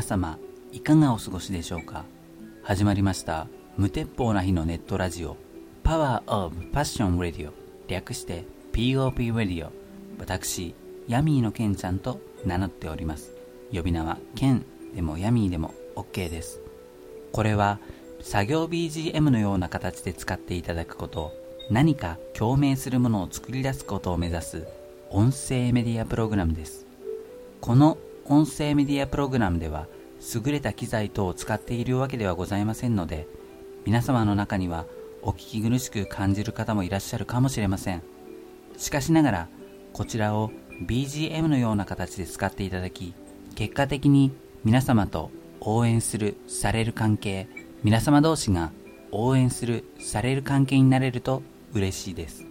皆様いかがお過ごしでしょうか？始まりました無鉄砲な日のネットラジオ Power of Passion Radio 略して POP Radio 私ヤミーのケンちゃんと名乗っております。呼び名はケン。でもヤミーでも OK です。これは作業 BGM のような形で使っていただくこと何か共鳴するものを作り出すことを目指す音声メディアプログラムです。この音声メディアプログラムでは優れた機材等を使っているわけではございませんので皆様の中にはお聞き苦しく感じる方もいらっしゃるかもしれません。しかしながらこちらを BGM のような形で使っていただき結果的に皆様と応援するされる関係皆様同士が応援するされる関係になれると嬉しいです。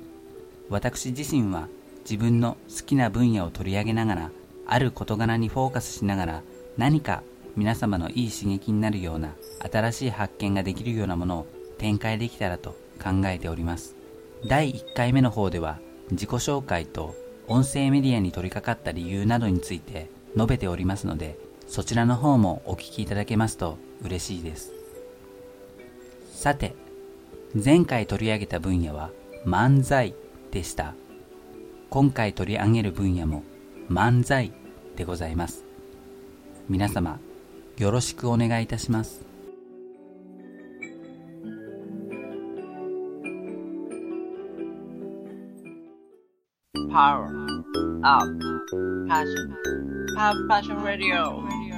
私自身は自分の好きな分野を取り上げながらある事柄にフォーカスしながら何か皆様のいい刺激になるような新しい発見ができるようなものを展開できたらと考えております。第1回目の方では自己紹介と音声メディアに取り掛かった理由などについて述べておりますのでそちらの方もお聞きいただけますと嬉しいです。さて前回取り上げた分野は漫才でした。今回取り上げる分野も漫才でございます。皆様よろしくお願いいたします。パワーアップパッションパッパッションラディオ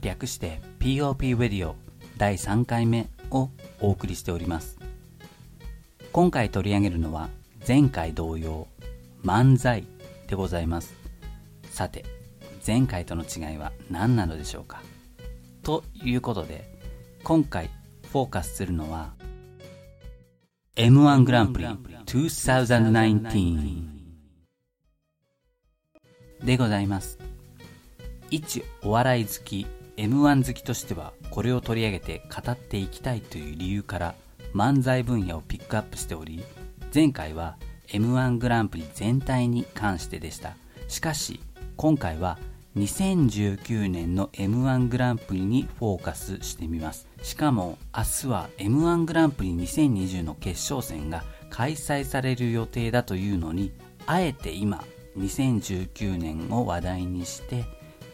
略して POP ウェディオ第3回目をお送りしております。今回取り上げるのは前回同様漫才でございます。さて前回との違いは何なのでしょうか？ということで今回フォーカスするのは M1 グランプリ2019でございます。一お笑い好き M1 好きとしてはこれを取り上げて語っていきたいという理由から漫才分野をピックアップしており前回は M1 グランプリ全体に関してでした。しかし今回は2019年の M1 グランプリにフォーカスしてみます。しかも明日は M1 グランプリ2020の決勝戦が開催される予定だというのにあえて今2019年を話題にして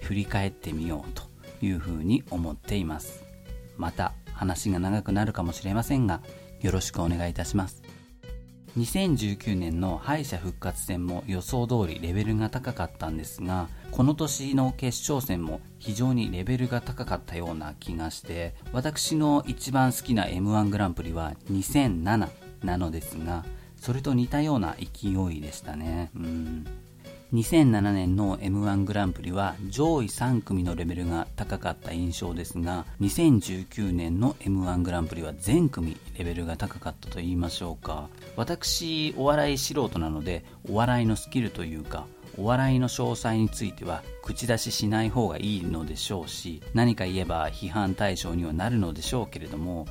振り返ってみようというふうに思っています。また話が長くなるかもしれませんがよろしくお願いいたします。2019年の敗者復活戦も予想通りレベルが高かったんですがこの年の決勝戦も非常にレベルが高かったような気がして私の一番好きな m 1グランプリは2007なのですがそれと似たような勢いでしたね。うん。2007年の m 1グランプリは上位3組のレベルが高かった印象ですが2019年の m 1グランプリは全組レベルが高かったと言いましょうか。私お笑い素人なのでお笑いのスキルというかお笑いの詳細については口出ししない方がいいのでしょうし何か言えば批判対象にはなるのでしょうけれども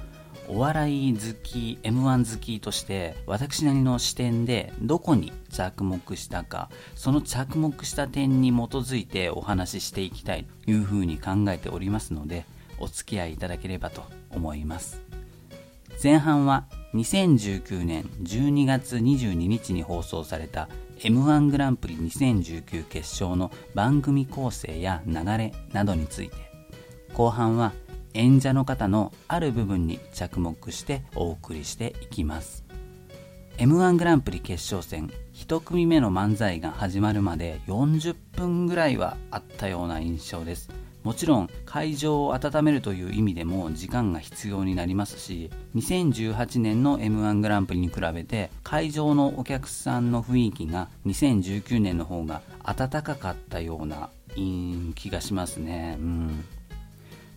お笑い好き m 1好きとして私なりの視点でどこに着目したかその着目した点に基づいてお話ししていきたいというふうに考えておりますのでお付き合いいただければと思います。前半は2019年12月22日に放送された m 1グランプリ2019決勝の番組構成や流れなどについて。後半は演者の方のある部分に着目してお送りしていきます。m 1グランプリ決勝戦1組目の漫才が始まるまで40分ぐらいはあったような印象です。もちろん会場を温めるという意味でも時間が必要になりますし2018年の m 1グランプリに比べて会場のお客さんの雰囲気が2019年の方が温かかったような気がしますね。うん。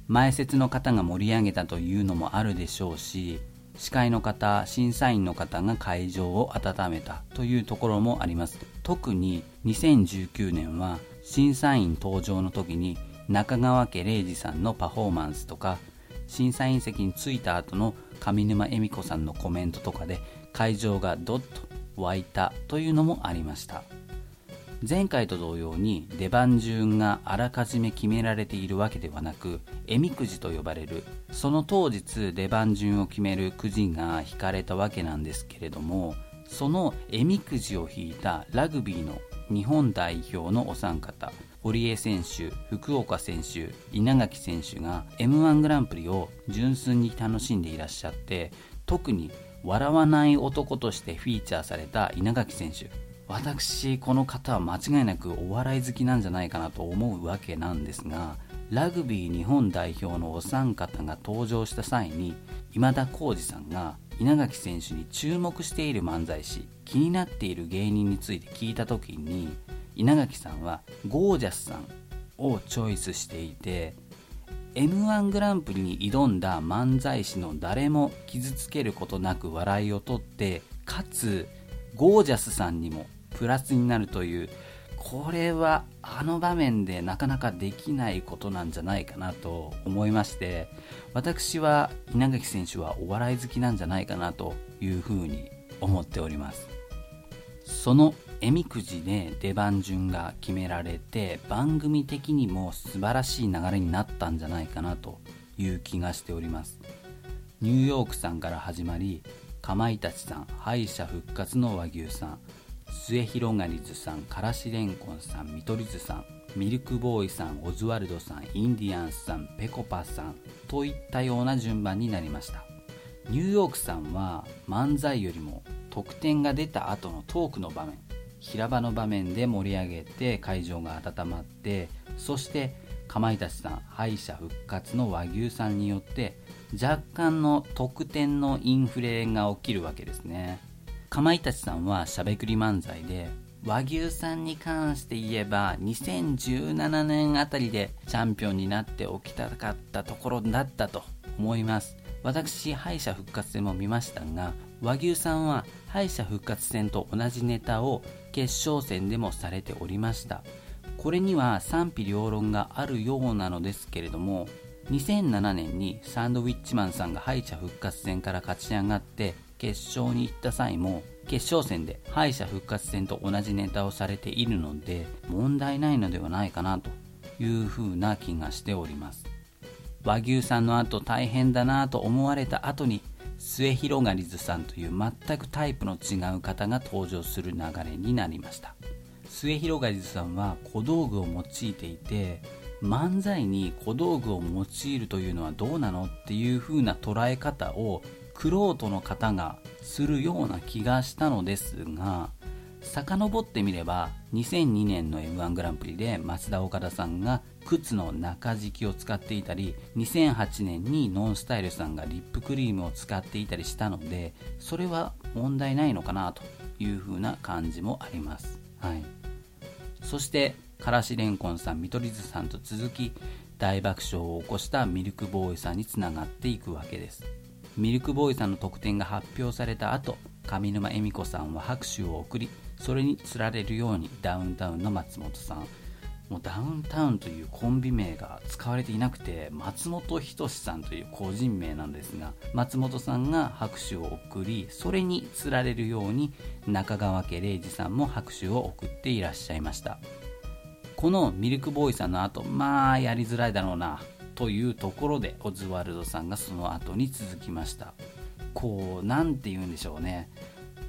前説の方が盛り上げたというのもあるでしょうし司会の方審査員の方が会場を温めたというところもあります。特に2019年は審査員登場の時に中川家礼二さんのパフォーマンスとか審査員席に着いた後の上沼恵美子さんのコメントとかで会場がドッと湧いたというのもありました。前回と同様に出番順があらかじめ決められているわけではなくえみくじと呼ばれるその当日出番順を決めるくじが引かれたわけなんですけれどもそのえみくじを引いたラグビーの日本代表のお三方堀江選手福岡選手稲垣選手が m 1グランプリを純粋に楽しんでいらっしゃって特に笑わない男としてフィーチャーされた稲垣選手。私この方は間違いなくお笑い好きなんじゃないかなと思うわけなんですがラグビー日本代表のお三方が登場した際に今田耕司さんが稲垣選手に注目している漫才師気になっている芸人について聞いた時に稲垣さんはゴージャスさんをチョイスしていて m 1グランプリに挑んだ漫才師の誰も傷つけることなく笑いをとってかつゴージャスさんにもプラスになるというこれはあの場面でなかなかできないことなんじゃないかなと思いまして私は稲垣選手はお笑い好きなんじゃないかなというふうに思っております。そのえみくじで出番順が決められて番組的にも素晴らしい流れになったんじゃないかなという気がしております。ニューヨークさんから始まりかまいたちさん敗者復活の和牛さん末広がりずさんからしれんこんさん見取り図さんミルクボーイさんオズワルドさんインディアンスさんぺこぱさんといったような順番になりました。ニューヨークさんは漫才よりも得点が出た後のトークの場面平場の場面で盛り上げて会場が温まってそしてかまいたちさん敗者復活の和牛さんによって若干の得点のインフレが起きるわけですね。かまいたちさんはしゃべくり漫才で和牛さんに関して言えば2017年あたりでチャンピオンになっておきたかったところだったと思います。私敗者復活戦も見ましたが和牛さんは敗者復活戦と同じネタを決勝戦でもされておりました。これには賛否両論があるようなのですけれども2007年にサンドウィッチマンさんが敗者復活戦から勝ち上がって決勝に行った際も決勝戦で敗者復活戦と同じネタをされているので問題ないのではないかなというふうな気がしております。和牛さんの後大変だなと思われた後に末広がりずさんという全くタイプの違う方が登場する流れになりました。末広がりずさんは小道具を用いていて漫才に小道具を用いるというのはどうなのっていう風な捉え方をクロートの方がするような気がしたのですが遡ってみれば2002年の m 1グランプリで増田岡田さんが靴の中敷きを使っていたり2008年にノンスタイルさんがリップクリームを使っていたりしたのでそれは問題ないのかなという風な感じもあります、はい、そしてからしれんこんさん見取り図さんと続き大爆笑を起こしたミルクボーイさんにつながっていくわけです。ミルクボーイさんの得点が発表された後上沼恵美子さんは拍手を送りそれにつられるようにダウンタウンの松本さんもうダウンタウンというコンビ名が使われていなくて松本人志さんという個人名なんですが松本さんが拍手を送りそれにつられるように中川家礼二さんも拍手を送っていらっしゃいました。このミルクボーイさんの後まあやりづらいだろうな。というところでオズワルドさんがその後に続きました。こう何て言うんでしょうね。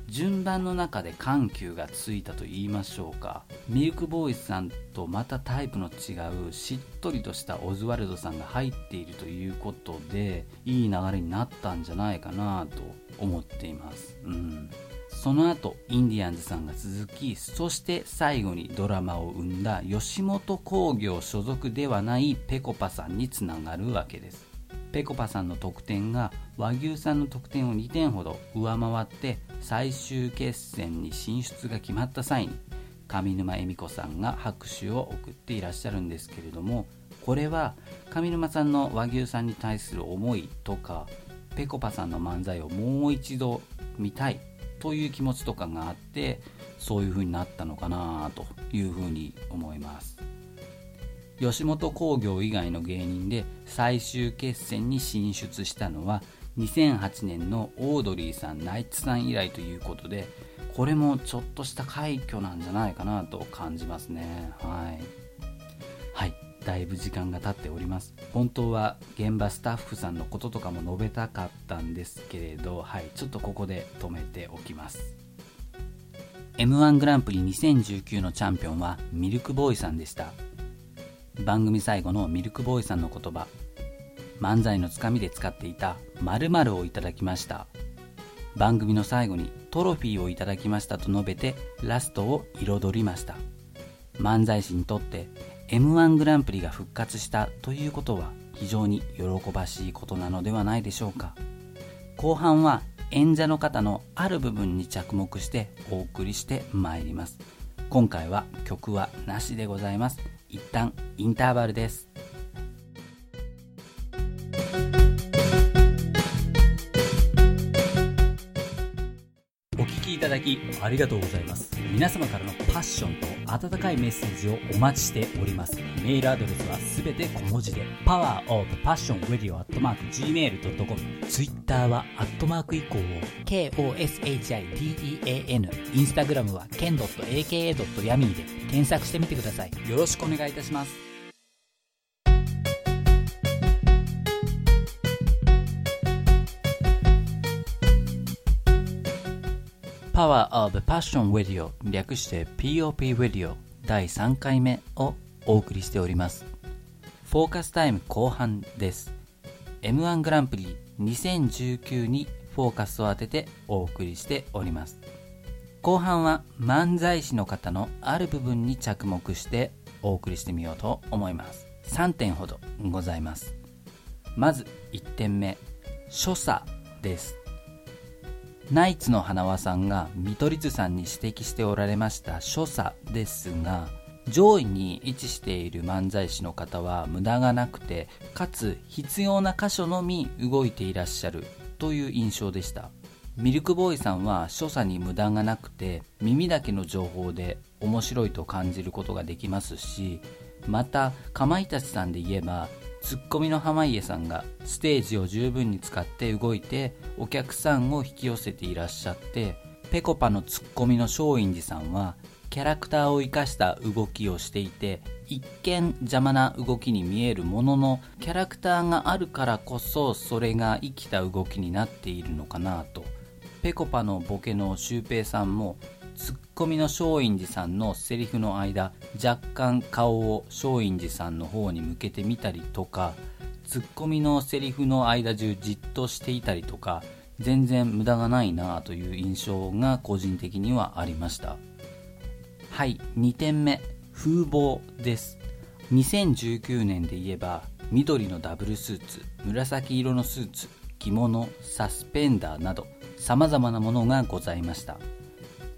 順番の中で緩急がついたと言いましょうか。ミルクボーイさんとまたタイプの違うしっとりとしたオズワルドさんが入っているということでいい流れになったんじゃないかなと思っています。うん。その後インディアンズさんが続きそして最後にドラマを生んだ吉本興業所属ではないぺこぱさんにつながるわけです。ぺこぱさんの得点が和牛さんの得点を2点ほど上回って最終決戦に進出が決まった際に上沼恵美子さんが拍手を送っていらっしゃるんですけれどもこれは上沼さんの和牛さんに対する思いとかぺこぱさんの漫才をもう一度見たいという気持ちとかがあってそういう風になったのかなという風に思います。吉本興業以外の芸人で最終決戦に進出したのは2008年のオードリーさんナイツさん以来ということでこれもちょっとした快挙なんじゃないかなと感じますね。はい。だいぶ時間が経っております。本当は現場スタッフさんのこととかも述べたかったんですけれどはいちょっとここで止めておきます。m 1グランプリ2019のチャンピオンはミルクボーイさんでした。番組最後のミルクボーイさんの言葉漫才のつかみで使っていた〇〇をいただきました。番組の最後にトロフィーをいただきましたと述べてラストを彩りました。漫才師にとって m 1グランプリが復活したということは非常に喜ばしいことなのではないでしょうか。後半は演者の方のある部分に着目してお送りしてまいります。今回は曲はなしでございます。一旦インターバルです。いただきありがとうございます。皆様からのパッションと温かいメッセージをお待ちしております。メールアドレスはすべて小文字で powerofpassionradio.gmail.com ツイッターはアットマーク以降を KOSHIDEAN インスタグラムは ken.aka.yami で検索してみてください。よろしくお願いいたします。パワーオブパッション Radio 略して POP Radio 第3回目をお送りしております。フォーカスタイム後半です M1 グランプリ2019にフォーカスを当ててお送りしております。後半は漫才師の方のある部分に着目してお送りしてみようと思います。3点ほどございます。まず1点目所作です。ナイツの花輪さんが見取り図さんに指摘しておられました所作ですが上位に位置している漫才師の方は無駄がなくてかつ必要な箇所のみ動いていらっしゃるという印象でした。ミルクボーイさんは所作に無駄がなくて耳だけの情報で面白いと感じることができますしまたかまいたちさんで言えばツッコミの濱家さんがステージを十分に使って動いてお客さんを引き寄せていらっしゃってぺこぱのツッコミの松陰寺さんはキャラクターを生かした動きをしていて一見邪魔な動きに見えるもののキャラクターがあるからこそそれが生きた動きになっているのかなと。ぺこぱのボケのシュウペイさんもツッコミの松陰寺さんのセリフの間若干顔を松陰寺さんの方に向けてみたりとかツッコミのセリフの間中じっとしていたりとか全然無駄がないなという印象が個人的にはありました。はい2点目風貌です。2019年で言えば緑のダブルスーツ紫色のスーツ着物サスペンダーなど様々なものがございました。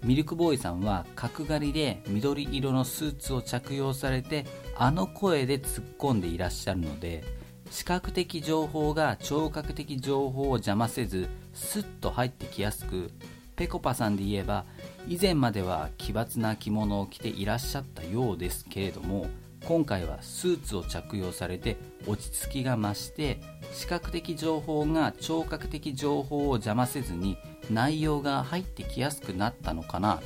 ミルクボーイさんは角刈りで緑色のスーツを着用されてあの声で突っ込んでいらっしゃるので視覚的情報が聴覚的情報を邪魔せずスッと入ってきやすくぺこぱさんで言えば以前までは奇抜な着物を着ていらっしゃったようですけれども今回はスーツを着用されて落ち着きが増して視覚的情報が聴覚的情報を邪魔せずに内容が入ってきやすくなったのかな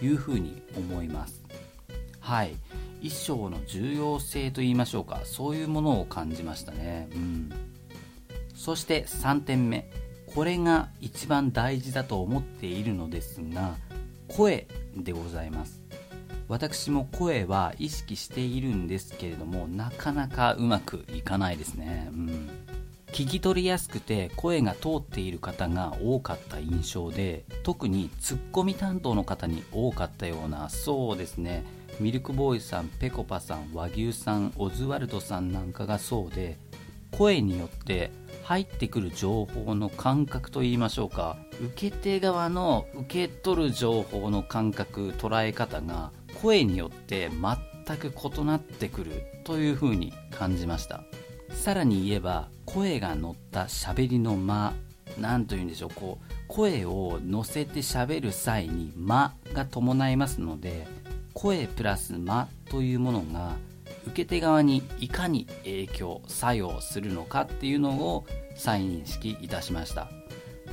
というふうに思います。はい。衣装の重要性と言いましょうか。そういうものを感じましたね。うん。そして3点目。これが一番大事だと思っているのですが声でございます。私も声は意識しているんですけれどもなかなかうまくいかないですね、うん、聞き取りやすくて声が通っている方が多かった印象で特にツッコミ担当の方に多かったようなそうですね。ミルクボーイさんぺこぱさん和牛さんオズワルドさんなんかがそうで声によって入ってくる情報の感覚といいましょうか。受け手側の受け取る情報の感覚捉え方が声によって全く異なってくるというふうに感じました。さらに言えば声が乗った喋りの間何と言うんでしょうこう声を乗せて喋る際に間が伴いますので声プラス間というものが受け手側にいかに影響作用するのかっていうのを再認識いたしました。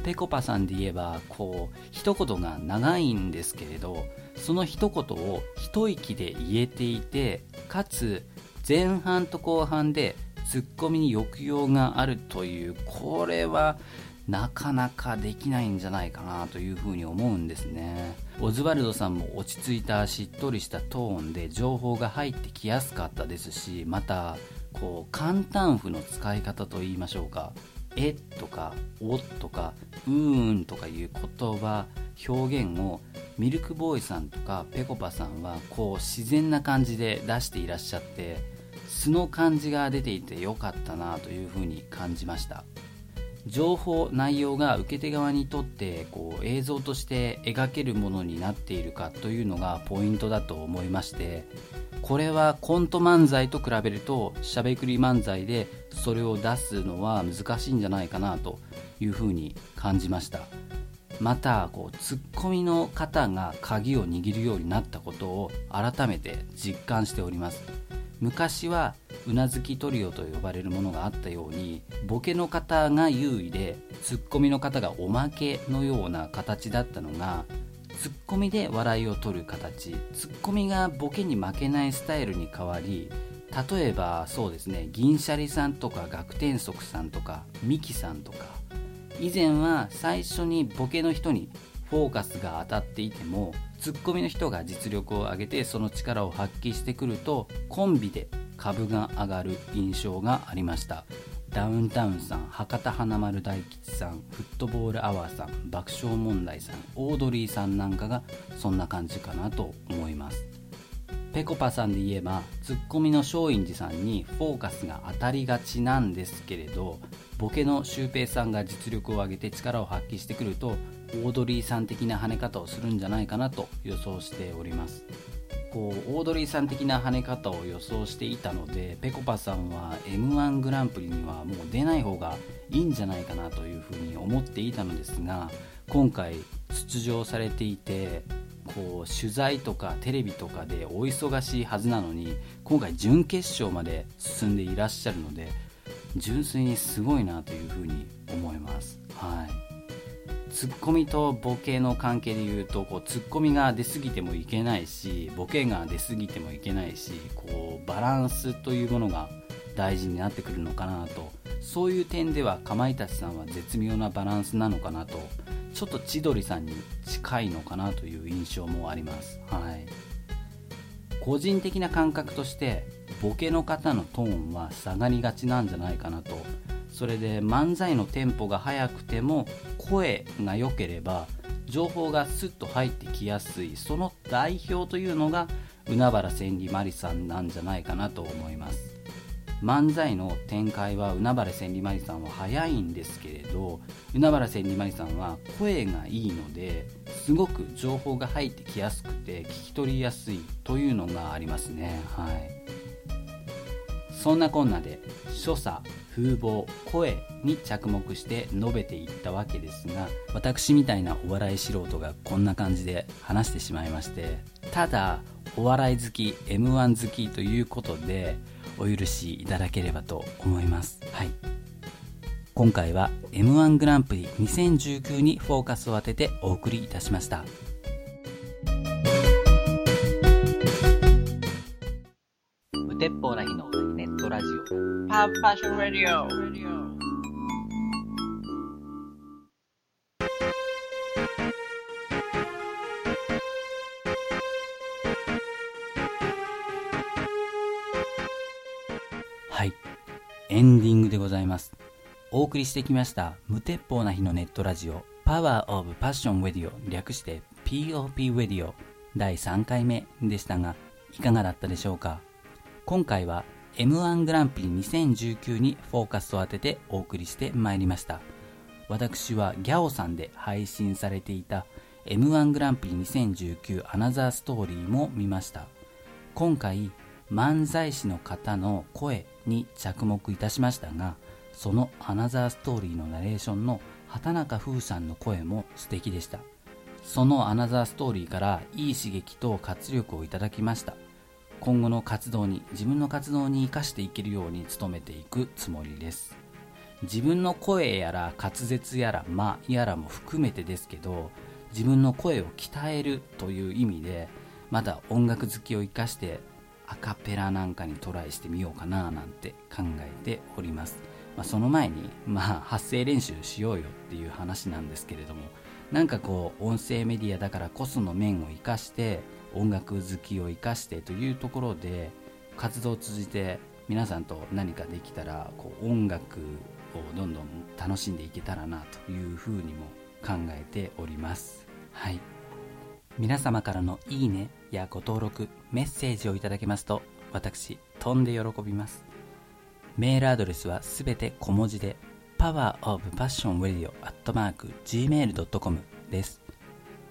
ぺこぱさんで言えばこう一言が長いんですけれどその一言を一息で言えていてかつ前半と後半でツッコミに抑揚があるというこれはなかなかできないんじゃないかなというふうに思うんですね。オズワルドさんも落ち着いたしっとりしたトーンで情報が入ってきやすかったですしまたこう簡単符の使い方といいましょうか。えとかおとかうーんとかいう言葉表現をミルクボーイさんとかぺこぱさんはこう自然な感じで出していらっしゃって素の感じが出ていてよかったなというふうに感じました。情報内容が受け手側にとってこう映像として描けるものになっているかというのがポイントだと思いましてこれはコント漫才と比べるとしゃべくり漫才でそれを出すのは難しいんじゃないかなというふうに感じました。またこうツッコミの方が鍵を握るようになったことを改めて実感しております。昔はうなずきトリオと呼ばれるものがあったようにボケの方が優位でツッコミの方がおまけのような形だったのがツッコミで笑いを取る形。ツッコミがボケに負けないスタイルに変わり例えばそうですね銀シャリさんとか学天則さんとかミキさんとか。以前は最初にボケの人にフォーカスが当たっていてもツッコミの人が実力を上げてその力を発揮してくるとコンビで株が上がる印象がありました。ダウンタウンさん博多華丸大吉さんフットボールアワーさん爆笑問題さんオードリーさんなんかがそんな感じかなと思います。ぺこぱさんで言えばツッコミの松陰寺さんにフォーカスが当たりがちなんですけれどボケのシュウペイさんが実力を上げて力を発揮してくるとオードリーさん的な跳ね方をするんじゃないかなと予想しておりますこうオードリーさん的な跳ね方を予想していたのでぺこぱさんは m 1グランプリにはもう出ない方がいいんじゃないかなというふうに思っていたのですが今回出場されていてこう取材とかテレビとかでお忙しいはずなのに今回準決勝まで進んでいらっしゃるので純粋にすごいなというふうに思います。はいツッコミとボケの関係で言うとこうツッコミが出過ぎてもいけないしボケが出過ぎてもいけないしこうバランスというものが大事になってくるのかなと。そういう点ではかまいたちさんは絶妙なバランスなのかなとちょっと千鳥さんに近いのかなという印象もあります。はい。個人的な感覚としてボケの方のトーンは下がりがちなんじゃないかなとそれで漫才のテンポが速くても声が良ければ情報がスッと入ってきやすいその代表というのが海原千里マリさんなんじゃないかなと思います。漫才の展開は海原千里マリさんは早いんですけれど海原千里マリさんは声がいいのですごく情報が入ってきやすくて聞き取りやすいというのがありますね。はい。そんなこんなで所作風貌声に着目して述べていったわけですが私みたいなお笑い素人がこんな感じで話してしまいましてただお笑い好き m 1好きということでお許しいただければと思います。はい。今回は m 1グランプリ2019にフォーカスを当ててお送りいたしました。無鉄砲な日のトラジオ。パーファッションラディオはい。エンディングでございます。お送りしてきました無鉄砲な日のネットラジオパワーオブパッションウェディオ略して POP ウェディオ第3回目でしたがいかがだったでしょうか？今回は M1 グランプリ2019にフォーカスを当ててお送りしてまいりました。私はギャオさんで配信されていた M1 グランプリ2019アナザーストーリーも見ました。今回漫才師の方の声に着目いたしましたがそのアナザーストーリーのナレーションの畑中風さんの声も素敵でした。そのアナザーストーリーからいい刺激と活力をいただきました。今後の活動に自分の活動に生かしていけるように努めていくつもりです。自分の声やら滑舌やら間やらも含めてですけど自分の声を鍛えるという意味でまだ音楽好きを生かしてアカペラなんかにトライしてみようかななんて考えております、まあ、その前に、まあ、発声練習しようよっていう話なんですけれどもなんかこう音声メディアだからこその面を生かして音楽好きを生かしてというところで活動を通じて皆さんと何かできたらこう音楽をどんどん楽しんでいけたらなというふうにも考えております。はい。皆様からのいいねやご登録メッセージをいただけますと私飛んで喜びます。メールアドレスはすべて小文字で powerofpassionradio.gmail.com です。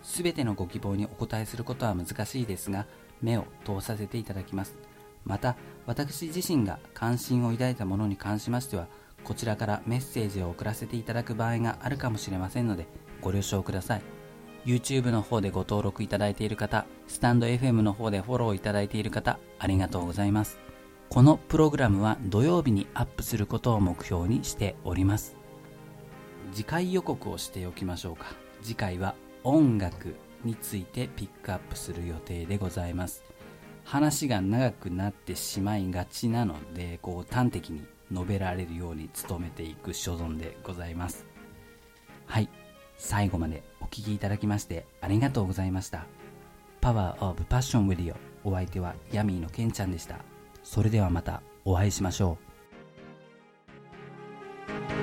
すべてのご希望にお答えすることは難しいですが目を通させていただきます。また私自身が関心を抱いたものに関しましてはこちらからメッセージを送らせていただく場合があるかもしれませんのでご了承ください。YouTube の方でご登録いただいている方スタンド FM の方でフォローいただいている方ありがとうございます。このプログラムは土曜日にアップすることを目標にしております。次回予告をしておきましょうか。次回は音楽についてピックアップする予定でございます。話が長くなってしまいがちなのでこう端的に述べられるように努めていく所存でございます。はい。最後までお聴きいただきましてありがとうございました。Power of Passion Radio お相手はヤミーのケンちゃんでした。それではまたお会いしましょう。